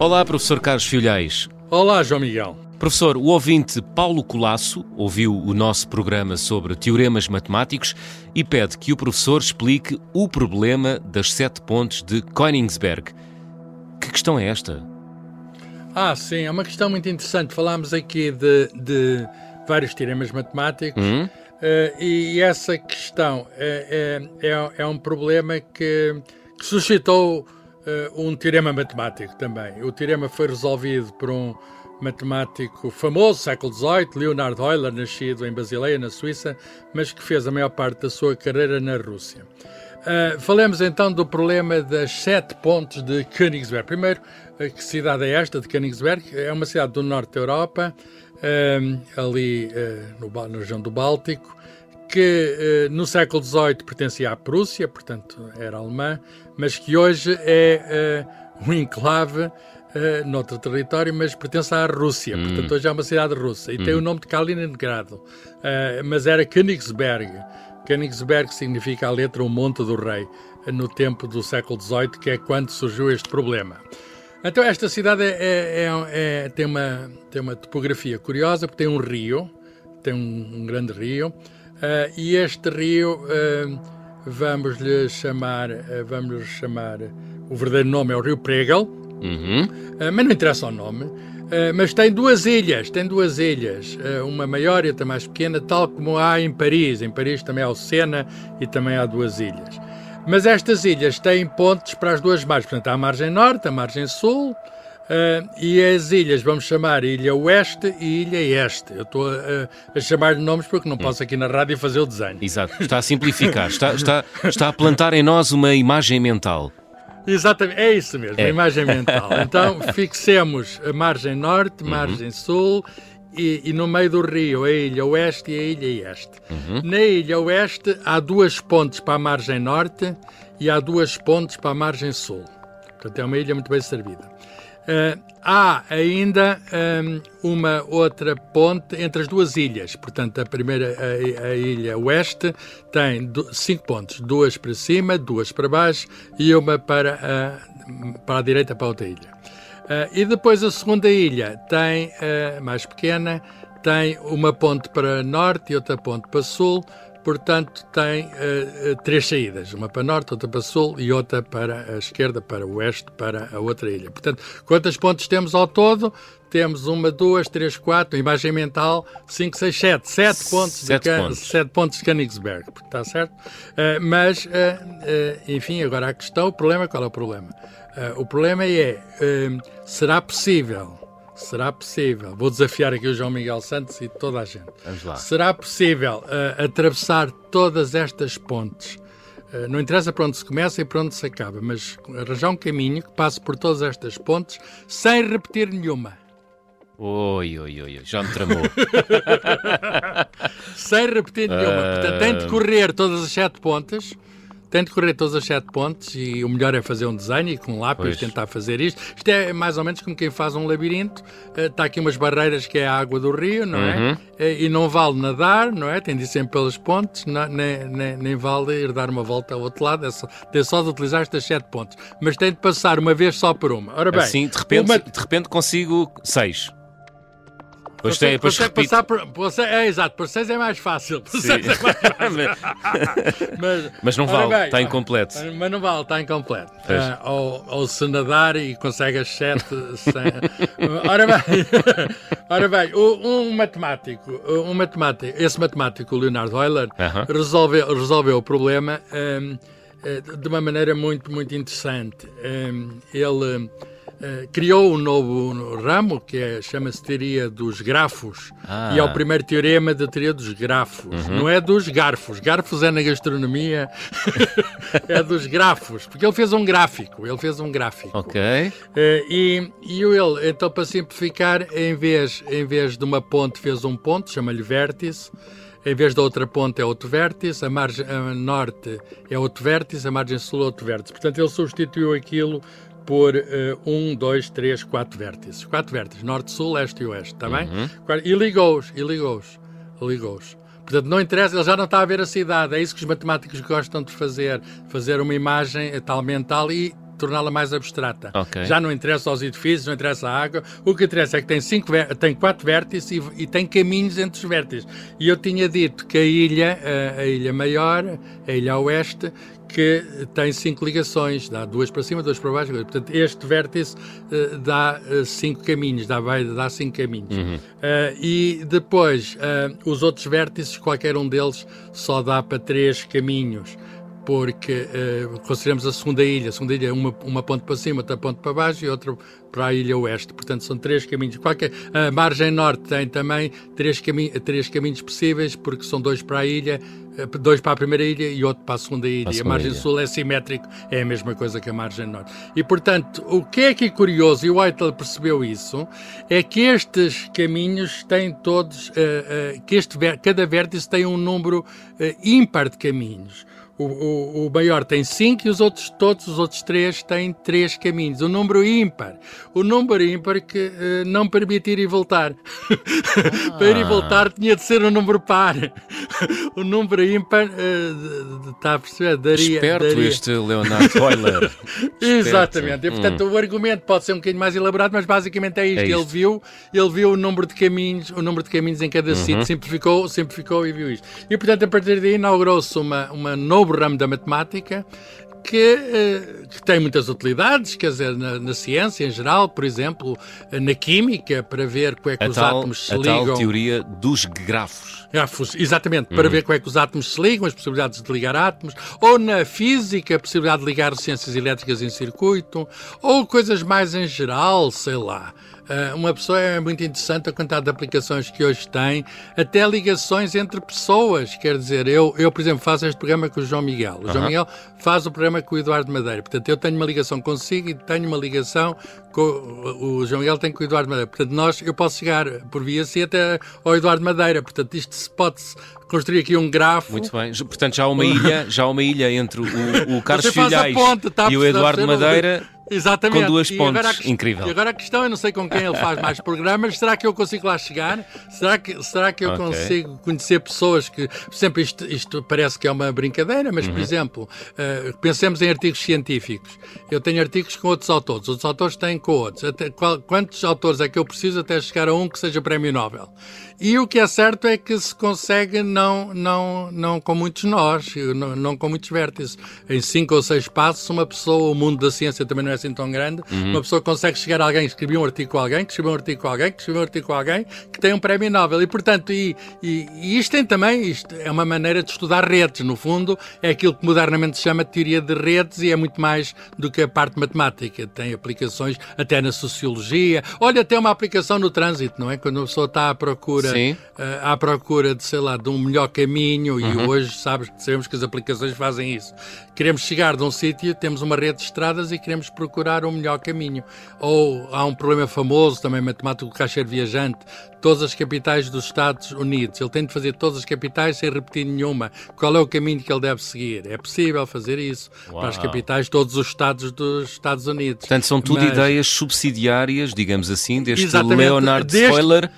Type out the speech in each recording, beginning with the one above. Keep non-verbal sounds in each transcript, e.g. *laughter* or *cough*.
Olá, professor Carlos Filhais. Olá, João Miguel. Professor, o ouvinte Paulo Colasso ouviu o nosso programa sobre teoremas matemáticos e pede que o professor explique o problema das sete pontes de Königsberg. Que questão é esta? Ah, sim, é uma questão muito interessante. Falámos aqui de, de vários teoremas matemáticos Hum? uh, e essa questão é, é, é, é um problema que, que suscitou um teorema matemático também. O teorema foi resolvido por um matemático famoso, século XVIII, Leonard Euler, nascido em Basileia, na Suíça, mas que fez a maior parte da sua carreira na Rússia. Uh, falemos então do problema das sete pontes de Königsberg. Primeiro, uh, que cidade é esta de Königsberg? É uma cidade do norte da Europa, uh, ali no, na região do Báltico, que no século XVIII pertencia à Prússia, portanto era alemã, mas que hoje é um enclave Uh, noutro território, mas pertence à Rússia. Hum. Portanto, hoje é uma cidade russa. E tem o nome de Kaliningrado. Uh, mas era Königsberg. Königsberg significa a letra O Monte do Rei, no tempo do século XVIII, que é quando surgiu este problema. Então, esta cidade é, é, é, tem, uma, tem uma topografia curiosa, porque tem um rio, tem um, um grande rio, uh, e este rio, vamos-lhe chamar, vamos chamar, o verdadeiro nome é o Rio Pregel, Uhum. Uh, mas não interessa o nome. Uh, mas tem duas ilhas, tem duas ilhas, uh, uma maior e outra mais pequena, tal como há em Paris. Em Paris também há o Sena e também há duas ilhas. Mas estas ilhas têm pontes para as duas margens, portanto há a margem norte, a margem sul, e as ilhas vamos chamar Ilha Oeste e Ilha Este. Eu estou a chamar de nomes porque não posso aqui na rádio fazer o desenho. Exato, está a simplificar, está, está, está a plantar em nós uma imagem mental. Exatamente, é isso mesmo, É. a imagem mental. Então, *laughs* fixemos a margem norte, margem sul e, e no meio do rio a ilha oeste e a ilha este. Na ilha oeste há duas pontes para a margem norte e há duas pontes para a margem sul. Portanto, é uma ilha muito bem servida. Uh, há ainda um, uma outra ponte entre as duas ilhas. Portanto, a primeira, a, a ilha oeste, tem do, cinco pontes: duas para cima, duas para baixo e uma para a, para a direita para a outra ilha. Uh, e depois a segunda ilha tem, uh, mais pequena, tem uma ponte para norte e outra ponte para sul. Portanto, tem uh, três saídas, uma para norte, outra para sul e outra para a esquerda, para o oeste, para a outra ilha. Portanto, quantas pontes temos ao todo? Temos uma, duas, três, quatro, imagem mental, cinco, seis, sete. Sete pontos, Sete de, pontos. Sete pontos de Königsberg, está certo? Uh, mas, uh, enfim, agora a questão, o problema, qual é o problema? o problema é, será possível Será possível, vou desafiar aqui o João Miguel Santos e toda a gente. Vamos lá. Será possível uh, atravessar todas estas pontes? Uh, não interessa para onde se começa e para onde se acaba, mas arranjar um caminho que passe por todas estas pontes sem repetir nenhuma. Oi, oi, oi, já me tramou. *laughs* sem repetir nenhuma. Portanto, tem de correr todas as sete pontes. Tem de correr todas as sete pontes e o melhor é fazer um desenho e com lápis Pois. tentar fazer isto. Isto é mais ou menos como quem faz um labirinto. Eh, Está aqui umas barreiras que é a água do rio, não Uhum. é? Eh, E não vale nadar, não é? Tem de ir sempre pelas pontes, não- nem, nem, nem vale ir dar uma volta ao outro lado. É só, tem só de utilizar estas sete pontes. Mas tem de passar uma vez só por uma. Ora bem, assim, de repente, uma- de repente consigo seis. Consegue, tem, consegue repito. passar por, é exato, por seis é mais fácil. Por é mais *laughs* fácil. mas, Mas não vale, bem, está incompleto. Mas não vale, está incompleto. Pois. Ah, ou, ou se nadar e consegue as sete. sem- ora bem, *laughs* ora bem o- um matemático, um matemático, esse matemático, o Leonard Euler, Aham. resolveu, resolveu o problema hum, eh, de uma maneira muito, muito interessante. Hum, ele criou um novo ramo que é, chama-se teoria dos grafos Ah. e é o primeiro teorema da teoria dos grafos. Não é dos garfos. Garfos é na gastronomia, *laughs* é dos grafos, porque ele fez um gráfico. Ele fez um gráfico. Ok. Eh, e, e ele, então, para simplificar, em vez, em vez de uma ponte, fez um ponto, chama-lhe vértice. Em vez da outra ponte é outro vértice, a margem a norte é outro vértice, a margem sul é outro vértice. Portanto, ele substituiu aquilo por eh, um, dois, três, quatro vértices. Quatro vértices, norte, sul, leste e oeste, está bem? Quatro- E ligou-os, e ligou-os, ligou-os. Portanto, não interessa, ele já não está a ver a cidade. É isso que os matemáticos gostam de fazer, fazer uma imagem eh, tal mental e torná-la mais abstrata. Okay. Já não interessa aos edifícios, não interessa a água. O que interessa é que tem, cinco, tem quatro vértices e, e tem caminhos entre os vértices. E eu tinha dito que a ilha, a, a ilha maior, a ilha oeste, que tem cinco ligações, dá duas para cima, duas para baixo. Portanto, este vértice uh, dá uh, cinco caminhos, dá, vai, dá cinco caminhos. Uhum. Uh, e depois, os outros vértices, qualquer um deles, só dá para três caminhos porque uh, consideramos a segunda ilha. A segunda ilha é uma, uma ponte para cima, outra ponte para baixo e outra para a ilha oeste. Portanto, são três caminhos. Qualquer, a margem norte tem também três, cami três caminhos possíveis, porque são dois para a ilha, eh, dois para a primeira ilha e outro para a segunda ilha. A, segunda a margem ilha. sul é simétrico, é a mesma coisa que a margem norte. E, portanto, o que é aqui curioso, e o Whittle percebeu isso, é que estes caminhos têm todos, uh, uh, que este, cada vértice tem um número ímpar de caminhos. O, o, o, maior tem cinco e os outros, todos os outros três têm três caminhos. O número ímpar. O número ímpar que uh, não permite ir e voltar. Ah. *laughs* Para ir e voltar tinha de ser um número par. *laughs* o número ímpar, uh, está a perceber? Daria, Esperto daria... este Leonardo Euler. *laughs* Exatamente. E, portanto, hum. o argumento pode ser um bocadinho mais elaborado, mas basicamente é isto. É isto. Ele, viu, ele viu o número de caminhos, o número de caminhos em cada uhum. sítio, simplificou, simplificou e viu isto. E, portanto, a partir daí inaugurou-se uma, uma nova novo ramo da matemática que, eh, que, tem muitas utilidades, quer dizer, na, na, ciência em geral, por exemplo, na química, para ver como é que a os tal, átomos se a ligam. A tal teoria dos grafos. Grafos, exatamente, uhum. para ver como é que os átomos se ligam, as possibilidades de ligar átomos, ou na física, a possibilidade de ligar ciências elétricas em circuito, ou coisas mais em geral, sei lá. Uh, uma pessoa é muito interessante a quantidade de aplicações que hoje tem, até ligações entre pessoas. Quer dizer, eu, eu por exemplo, faço este programa com o João Miguel. O uhum. João Miguel faz o programa com o Eduardo Madeira. Portanto, eu tenho uma ligação consigo e tenho uma ligação com o João Miguel tem com o Eduardo Madeira. Portanto, nós, eu posso chegar por via C até ao Eduardo Madeira. Portanto, isto se pode construir aqui um grafo. Muito bem. Portanto, já há uma ilha, já há uma ilha entre o, o *laughs* Carlos Filhais tá, e o Eduardo Madeira Exatamente. Com duas pontes. Incrível. E agora a questão, eu não sei com quem ele faz mais programas, será que eu consigo lá chegar? Será que, será que eu okay. consigo conhecer pessoas que, exemplo, isto, isto parece que é uma brincadeira, mas, uhum. por exemplo, uh, pensemos em artigos científicos. Eu tenho artigos com outros autores, outros autores têm com outros. Até, qual, quantos autores é que eu preciso até chegar a um que seja prémio Nobel? E o que é certo é que se consegue não, não, não com muitos nós, não, não com muitos vértices. Em cinco ou seis passos, uma pessoa, o mundo da ciência também não é assim tão grande, uhum. uma pessoa consegue chegar a alguém que escreveu um artigo com alguém, que escreveu um artigo com alguém, que escreveu um artigo com alguém, que tem um prémio Nobel. E, portanto, e, e, e isto tem também, isto é uma maneira de estudar redes. No fundo, é aquilo que modernamente se chama teoria de redes e é muito mais do que a parte matemática. Tem aplicações até na sociologia. Olha, até uma aplicação no trânsito, não é? Quando a pessoa está à procura uh, à procura de, sei lá, de um melhor caminho uhum. e hoje sabes, sabemos que as aplicações fazem isso. Queremos chegar de um sítio, temos uma rede de estradas e queremos procurar um melhor caminho. Ou há um problema famoso, também matemático do caixeiro viajante, todas as capitais dos Estados Unidos. Ele tem de fazer todas as capitais sem repetir nenhuma. Qual é o caminho que ele deve seguir? É possível fazer isso Uau. para as capitais de todos os Estados dos Estados Unidos. Portanto, são tudo Mas... ideias subsidiárias, digamos assim, deste Leonard deste... Euler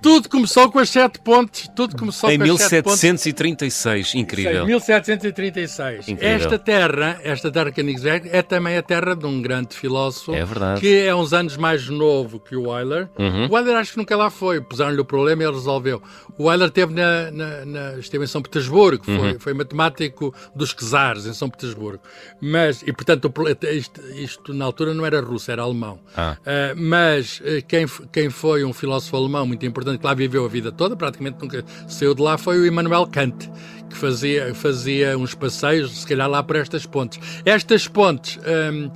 tudo começou com as sete pontes. Tudo começou em com 1736, incrível. Em 1736. Incrível. Esta terra, esta terra Königsberg, é também a terra de um grande filósofo. É verdade. Que é uns anos mais novo que o Euler. Uhum. O Euler acho que nunca lá foi. Puseram-lhe o problema e ele resolveu. O Euler esteve, na, na, na, esteve em São Petersburgo. Foi, uhum. foi matemático dos czares em São Petersburgo. Mas, e portanto, isto, isto, na altura não era russo, era alemão. Ah. Uh, mas uh, quem, quem foi um filósofo alemão muito importante portanto, que lá viveu a vida toda, praticamente nunca saiu de lá, foi o Immanuel Kant, que fazia, fazia uns passeios, se calhar lá por estas pontes. Estas pontes. Hum,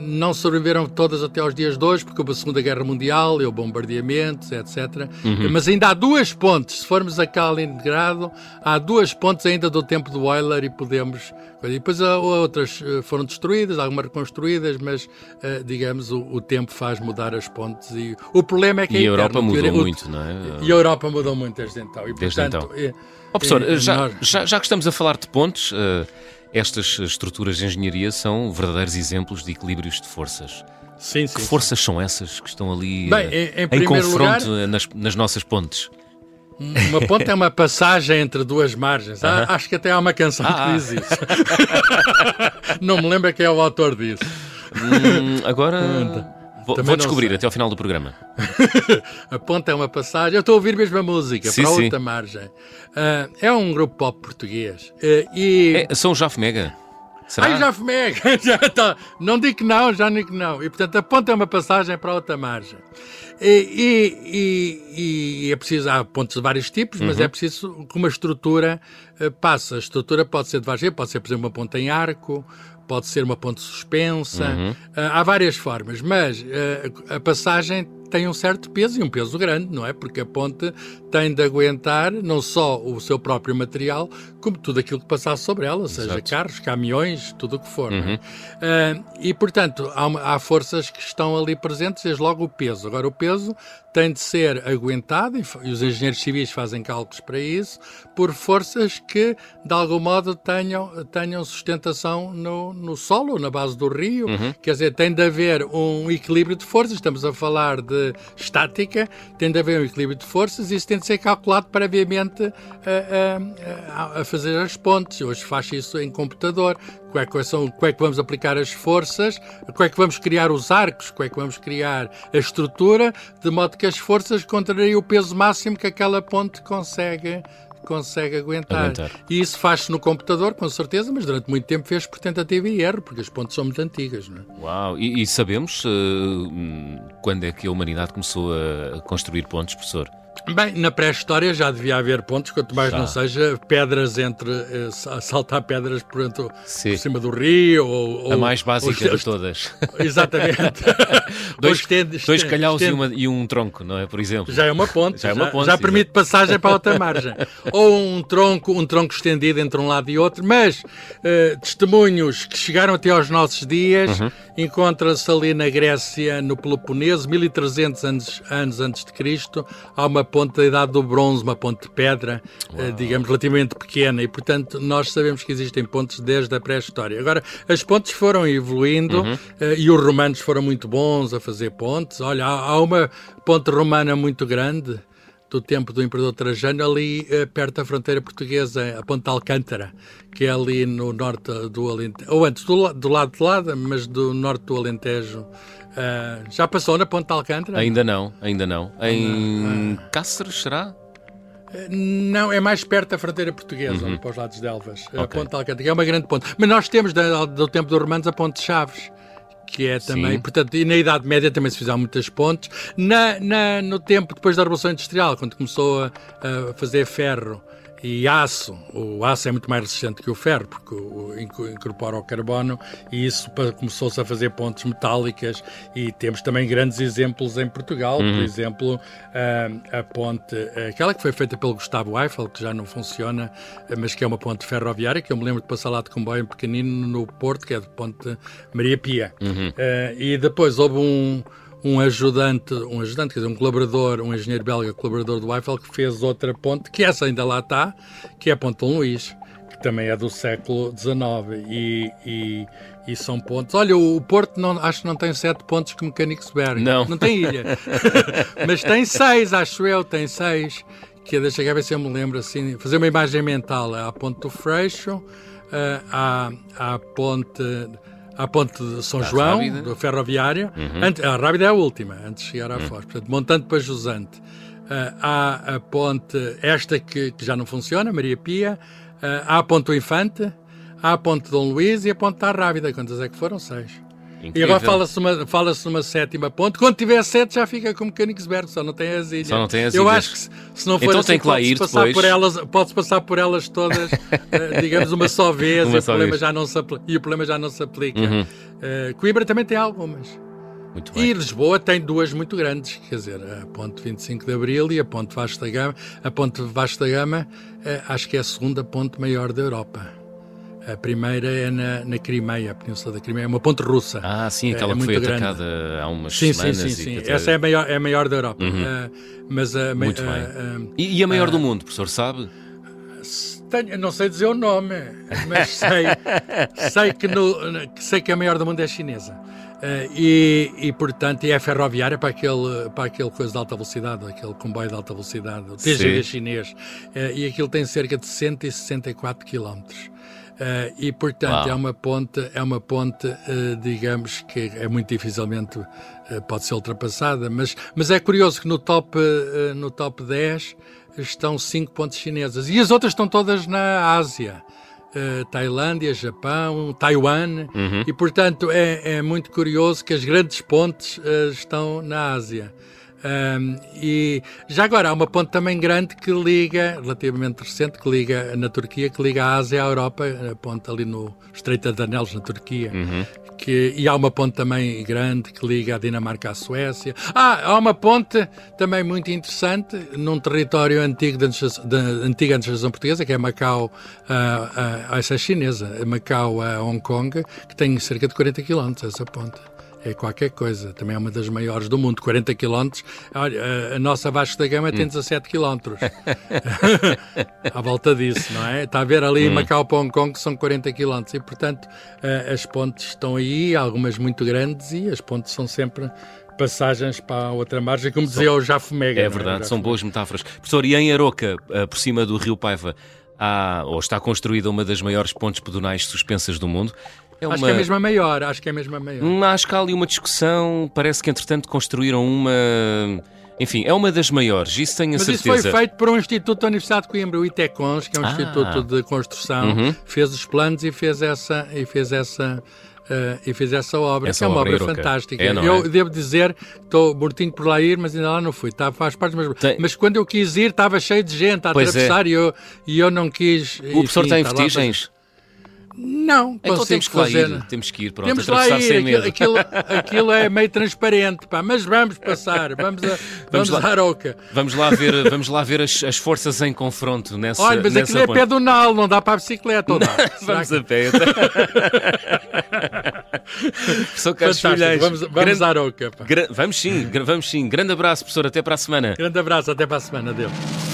não sobreviveram todas até aos dias de hoje, porque houve a Segunda Guerra Mundial e o bombardeamentos, etc. Uhum. Mas ainda há duas pontes, se formos a Kaliningrado, há duas pontes ainda do tempo do Euler e podemos. E depois outras eh, foram destruídas, algumas reconstruídas, mas, eh, digamos, o, o tempo faz mudar as pontes. E o problema é que. E a, Europa mudou muito, não é? E a Europa mudou muito desde então. E, desde portanto, então. É, oh, professor, é, já, nós... já, já, que estamos a falar de pontes. Uh estas estruturas de engenharia são verdadeiros exemplos de equilíbrios de forças. Sim, sim. Que forças são essas que estão ali Bem, em, em, em confronto lugar, nas, nas, nossas pontes? Uma ponte é uma passagem entre duas margens. Uh -huh. Acho que até há uma canção ah, que diz isso. *laughs* Não me lembro quem é o autor disso. Hum, agora. Vou, vou descobrir sei. até ao final do programa. *laughs* a ponta é uma passagem. Eu estou a ouvir mesmo a música, Sim, para sim. outra margem. Ah, é um grupo pop português. Ah, e. É, são Jaf Mega. Será? Ai, já fumei! *laughs* já tá. Não digo que não, já digo que não. E, portanto, a ponta é uma passagem para outra margem. E, e- e- é preciso, há pontos de vários tipos, mas é preciso que uma estrutura eh, passe. A estrutura pode ser de vários pode ser, por exemplo, uma ponta em arco, pode ser uma ponte suspensa, eh, há várias formas, mas eh, a passagem tem um certo peso e um peso grande, não é? Porque a ponte tem de aguentar não só o seu próprio material, como tudo aquilo que passasse sobre ela, seja Exato. carros, caminhões, tudo o que for. não é? Ah, e, portanto, há, há forças que estão ali presentes, desde logo o peso. Agora, o peso tem de ser aguentado, e, os engenheiros civis fazem cálculos para isso, por forças que, de algum modo, tenham, tenham sustentação no, no solo, na base do rio. Quer dizer, tem de haver um equilíbrio de forças. Estamos a falar de estática, tem de haver um equilíbrio de forças e isso tem de ser calculado previamente a, a- a fazer as pontes. Hoje faz isso em computador. Como é, que são, é que vamos aplicar as forças, como é que vamos criar os arcos, como é que vamos criar a estrutura, de modo que as forças contrariam o peso máximo que aquela ponte consegue consegue aguentar. Aguentar. E isso faz-se no computador, com certeza, mas durante muito tempo fez por tentativa e erro, porque as pontes são muito antigas. Não é? Uau! E, e sabemos hum, quando é que a humanidade começou a construir pontes, professor? Bem, na pré-história já devia haver pontos, quanto mais Já. não seja pedras entre. eh, sa- saltar pedras por, entre- por cima do rio. Ou, A mais básica ou- de todas. *laughs* Exatamente. *laughs* dois estende- dois estende- calhaus e, uma- e um tronco, não é? Por exemplo. Já é uma ponte. Já é uma ponte, Já sim, permite passagem para outra margem. *laughs* Ou um tronco, um tronco estendido entre um lado e outro. Mas eh, testemunhos que chegaram até aos nossos dias Uhum. encontram-se ali na Grécia, no Peloponeso, 1300 anos, anos antes de Cristo. Há uma ponte da Idade do Bronze, uma ponte de pedra, eh, digamos, relativamente pequena. E, portanto, nós sabemos que existem pontes desde a pré-história. Agora, as pontes foram evoluindo Uhum. eh, e os romanos foram muito bons a fazer pontes. Olha, há, há uma ponte romana muito grande do tempo do Imperador Trajano, ali eh, perto da fronteira portuguesa, a Ponte de Alcântara, que é ali no norte do Alentejo, ou antes, do, do lado de lá, mas do norte do Alentejo. Ah, já passou na Ponte de Alcântara? Ainda não, ainda não. Em Cáceres, será? Eh, Não, é mais perto da fronteira portuguesa, ali para os lados de Elvas. A Uhum. Ok. Ponte de Alcântara, que é uma grande ponte. Mas nós temos, do tempo dos romanos, a Ponte de Chaves. Que é também, Sim. portanto, e na Idade Média também se fizeram muitas pontes. Na, na- no tempo depois da Revolução Industrial, quando começou a, a fazer ferro e aço, o aço é muito mais resistente que o ferro, porque o, incorpora o carbono, e isso começou-se a fazer pontes metálicas. E temos também grandes exemplos em Portugal, por exemplo, a, a ponte, aquela que foi feita pelo Gustavo Eiffel, que já não funciona, mas que é uma ponte ferroviária, que eu me lembro de passar lá de comboio pequenino no Porto, que é de Ponte Maria Pia. Eh, e depois houve um, um ajudante, um ajudante, quer dizer, um colaborador, um engenheiro belga colaborador do Eiffel, que fez outra ponte, que essa ainda lá está, que é a Ponte Dom Luís, que também é do século XIX. E, e, e são pontes. Olha, o Porto não, acho que não tem sete pontos como Königsberg. Não. Não tem ilha. *laughs* Mas tem seis, acho eu, tem seis. Que é, deixa eu ver se eu me lembro assim, fazer uma imagem mental. Há a Ponte do Freixo, eh, há, há a Ponte. À ponte de São João, Rábida. do ferroviário. Antes- a Rábida é a última, antes de chegar à Foz. Portanto, montante para Jusante. Ah, há a ponte, esta que, que já não funciona, Maria Pia. Ah, há a ponte do Infante. Há a ponte de Dom Luís e a ponte da Rábida. Quantas é que foram? Seis. E Incrível. agora fala-se uma, fala numa sétima ponte. Quando tiver sete, já fica como Königsberg, só não tem as ilhas. Só não tem as Eu ilhas. acho que se, se não for Então assim, tem que lá ir passar depois. por elas, pode-se passar por elas todas, *laughs* eh, digamos, uma só vez, Uma e, o só problema vez. já não se e o problema já não se aplica. Uhum. Eh, Coimbra também tem algumas. Muito E. Lisboa tem duas muito grandes, quer dizer, a Ponte 25 de Abril e a Ponte Vasco da Gama. A Ponte Vasco da Gama eh, acho que é a segunda ponte maior da Europa. A primeira é na, na Crimeia, a Península da Crimeia, é uma ponte russa. Ah, sim, É- aquela é que foi grande. atacada há umas Sim, sim, semanas. sim, e sim. que- Essa é a maior, é a maior da Europa. Eh, mas a, Muito a- bem. a- E, e a maior Ah. do mundo, professor, sabe? Tenho, não sei dizer o nome, mas sei, sei, que no, sei que a maior do mundo é chinesa. Eh, e, e, portanto, é ferroviária para aquele, para aquele coisa de alta velocidade, aquele comboio de alta velocidade, o TGV Sim. chinês. Eh, e aquilo tem cerca de 164 quilómetros. Uh, e portanto é uma ponte, é uma ponte, uh, digamos que é muito dificilmente uh, pode ser ultrapassada, mas, mas é curioso que no top, no top 10 estão cinco pontes chinesas e as outras estão todas na Ásia. Tailândia, Japão, Taiwan, uhum. e portanto é, é, muito curioso que as grandes pontes estão na Ásia. Um, e já agora há uma ponte também grande que liga, relativamente recente, que liga na Turquia, que liga a Ásia à Europa, a ponte ali no Estreito de Anelos, na Turquia. Uhum. Que, e há uma ponte também grande que liga a Dinamarca à Suécia. Ah, há uma ponte também muito interessante num território antigo da antiga administração portuguesa, que é Macau, uh, uh, essa é chinesa, Macau a Hong Kong, que tem cerca de 40 km essa ponte é qualquer coisa. Também é uma das maiores do mundo, 40 km. Olha, a nossa Vasco da Gama tem 17 hum. km. *laughs* à volta disso, não é? Está a ver ali hum. Macau para Hong Kong que são 40 km. E, portanto, as pontes estão aí, algumas muito grandes, e as pontes são sempre passagens para a outra margem, como dizia o Jafo Mega. É, é? verdade, é? são boas metáforas. Professor, e em Aroca, eh, por cima do Rio Paiva, há, ou está construída uma das maiores pontes pedonais suspensas do mundo. É uma... Acho que é mesmo a maior, acho que é mesmo a maior. Hum, acho que há ali uma discussão, parece que entretanto construíram uma... Enfim, é uma das maiores, isso tenho a Mas certeza. Mas isso foi feito por um instituto da Universidade de Coimbra, o ITECONS, que é um ah. instituto de construção, uhum. fez os planos e fez essa... E fez essa Uh, e fez essa obra, essa que é uma obra, obra fantástica. É, eu é? devo dizer, estou mortinho por lá ir, mas ainda lá não fui. Tá, faz parte, mas, Tem... mas quando eu quis ir, estava cheio de gente a pois é. atravessar é. e, eu, e eu não quis. O professor tem tá vertigens? Não, então temos que fazer. Ir, temos que ir, pronto, temos lá ir, sem medo. Aquilo, aquilo, é meio transparente, pá, mas vamos passar, vamos, a, vamos, vamos lá, à. Vamos lá ver, vamos lá ver as, as forças em confronto nessa Olha, mas nessa aquilo ponte. é pedonal, não dá para a bicicleta, ou dá? *laughs* vamos que... a pé. Professor *laughs* Carlos Filhais. Vamos, vamos grande, à Aroca. Vamos sim, vamos sim. Grande abraço, professor, até para a semana. Grande abraço, até para a semana, Deus.